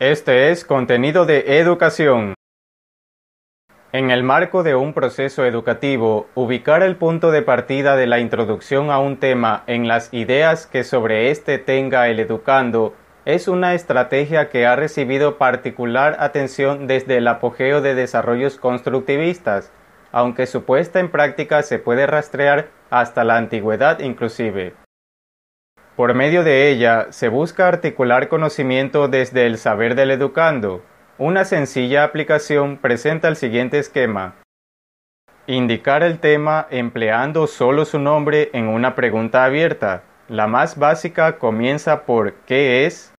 Este es contenido de educación. En el marco de un proceso educativo, ubicar el punto de partida de la introducción a un tema en las ideas que sobre éste tenga el educando es una estrategia que ha recibido particular atención desde el apogeo de desarrollos constructivistas, aunque su puesta en práctica se puede rastrear hasta la antigüedad inclusive. Por medio de ella se busca articular conocimiento desde el saber del educando, una sencilla aplicación presenta el siguiente esquema. Indicar el tema empleando solo su nombre en una pregunta abierta. La más básica comienza por ¿qué es?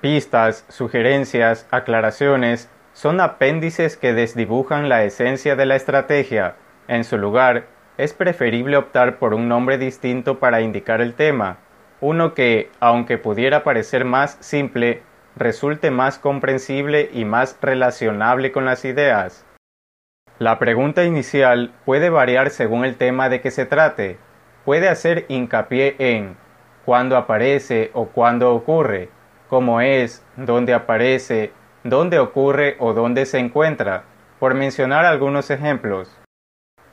Pistas, sugerencias, aclaraciones son apéndices que desdibujan la esencia de la estrategia. En su lugar, es preferible optar por un nombre distinto para indicar el tema, uno que, aunque pudiera parecer más simple, resulte más comprensible y más relacionable con las ideas. La pregunta inicial puede variar según el tema de que se trate. Puede hacer hincapié en cuándo aparece o cuándo ocurre, cómo es, dónde aparece, dónde ocurre o dónde se encuentra, por mencionar algunos ejemplos.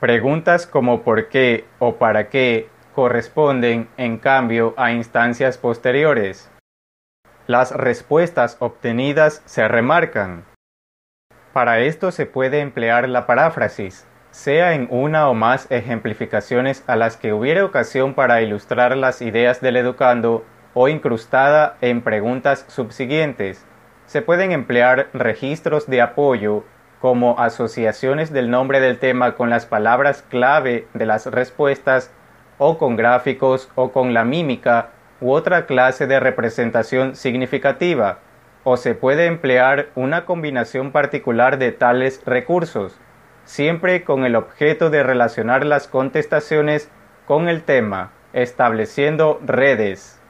Preguntas como por qué o para qué corresponden, en cambio, a instancias posteriores. Las respuestas obtenidas se remarcan. Para esto se puede emplear la paráfrasis, sea en una o más ejemplificaciones a las que hubiera ocasión para ilustrar las ideas del educando o incrustada en preguntas subsiguientes. Se pueden emplear registros de apoyo como asociaciones del nombre del tema con las palabras clave de las respuestas o con gráficos o con la mímica u otra clase de representación significativa, o se puede emplear una combinación particular de tales recursos, siempre con el objeto de relacionar las contestaciones con el tema, estableciendo redes.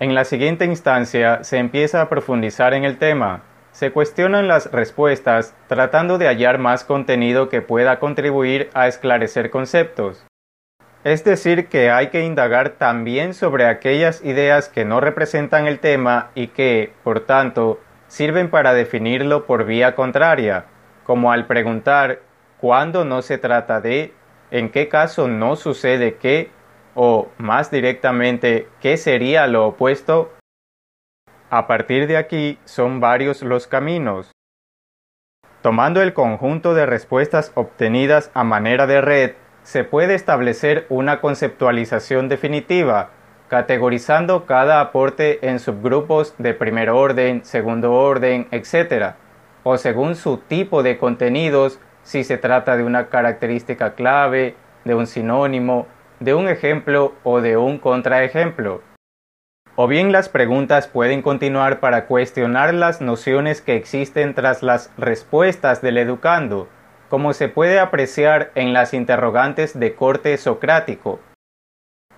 En la siguiente instancia se empieza a profundizar en el tema, se cuestionan las respuestas tratando de hallar más contenido que pueda contribuir a esclarecer conceptos. Es decir, que hay que indagar también sobre aquellas ideas que no representan el tema y que, por tanto, sirven para definirlo por vía contraria, como al preguntar cuándo no se trata de, en qué caso no sucede qué, o más directamente, qué sería lo opuesto. A partir de aquí son varios los caminos. Tomando el conjunto de respuestas obtenidas a manera de red, se puede establecer una conceptualización definitiva, categorizando cada aporte en subgrupos de primer orden, segundo orden, etc., o según su tipo de contenidos, si se trata de una característica clave, de un sinónimo, de un ejemplo o de un contraejemplo. O bien las preguntas pueden continuar para cuestionar las nociones que existen tras las respuestas del educando, como se puede apreciar en las interrogantes de corte socrático.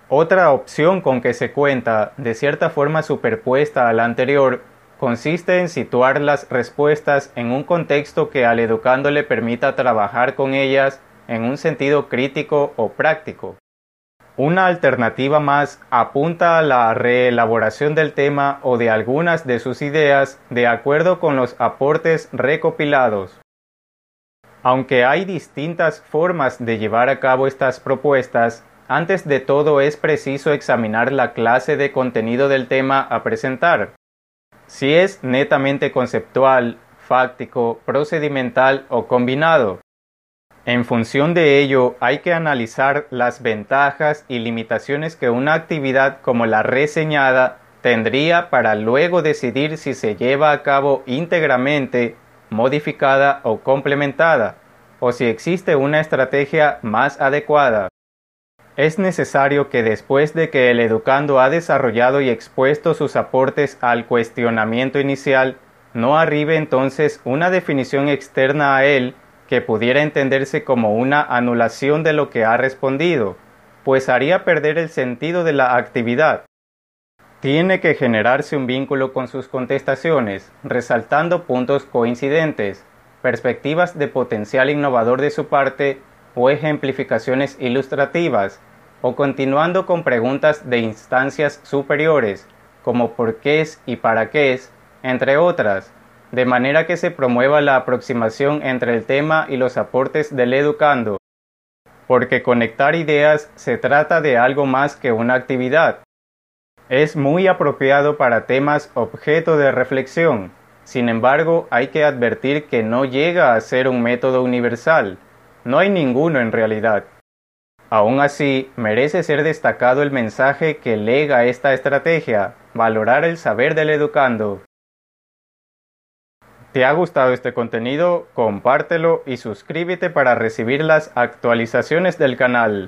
Otra opción con que se cuenta, de cierta forma superpuesta a la anterior, consiste en situar las respuestas en un contexto que al educando le permita trabajar con ellas en un sentido crítico o práctico. Una alternativa más apunta a la reelaboración del tema o de algunas de sus ideas de acuerdo con los aportes recopilados. Aunque hay distintas formas de llevar a cabo estas propuestas, antes de todo es preciso examinar la clase de contenido del tema a presentar. Si es netamente conceptual, fáctico, procedimental o combinado. En función de ello, hay que analizar las ventajas y limitaciones que una actividad como la reseñada tendría para luego decidir si se lleva a cabo íntegramente modificada o complementada, o si existe una estrategia más adecuada. Es necesario que después de que el educando ha desarrollado y expuesto sus aportes al cuestionamiento inicial, no arribe entonces una definición externa a él que pudiera entenderse como una anulación de lo que ha respondido, pues haría perder el sentido de la actividad. Tiene que generarse un vínculo con sus contestaciones, resaltando puntos coincidentes, perspectivas de potencial innovador de su parte o ejemplificaciones ilustrativas, o continuando con preguntas de instancias superiores, como por qué es y para qué es, entre otras, de manera que se promueva la aproximación entre el tema y los aportes del educando, porque conectar ideas se trata de algo más que una actividad. Es muy apropiado para temas objeto de reflexión, sin embargo hay que advertir que no llega a ser un método universal, no hay ninguno en realidad. Aún así, merece ser destacado el mensaje que lega esta estrategia, valorar el saber del educando. ¿Te ha gustado este contenido? Compártelo y suscríbete para recibir las actualizaciones del canal.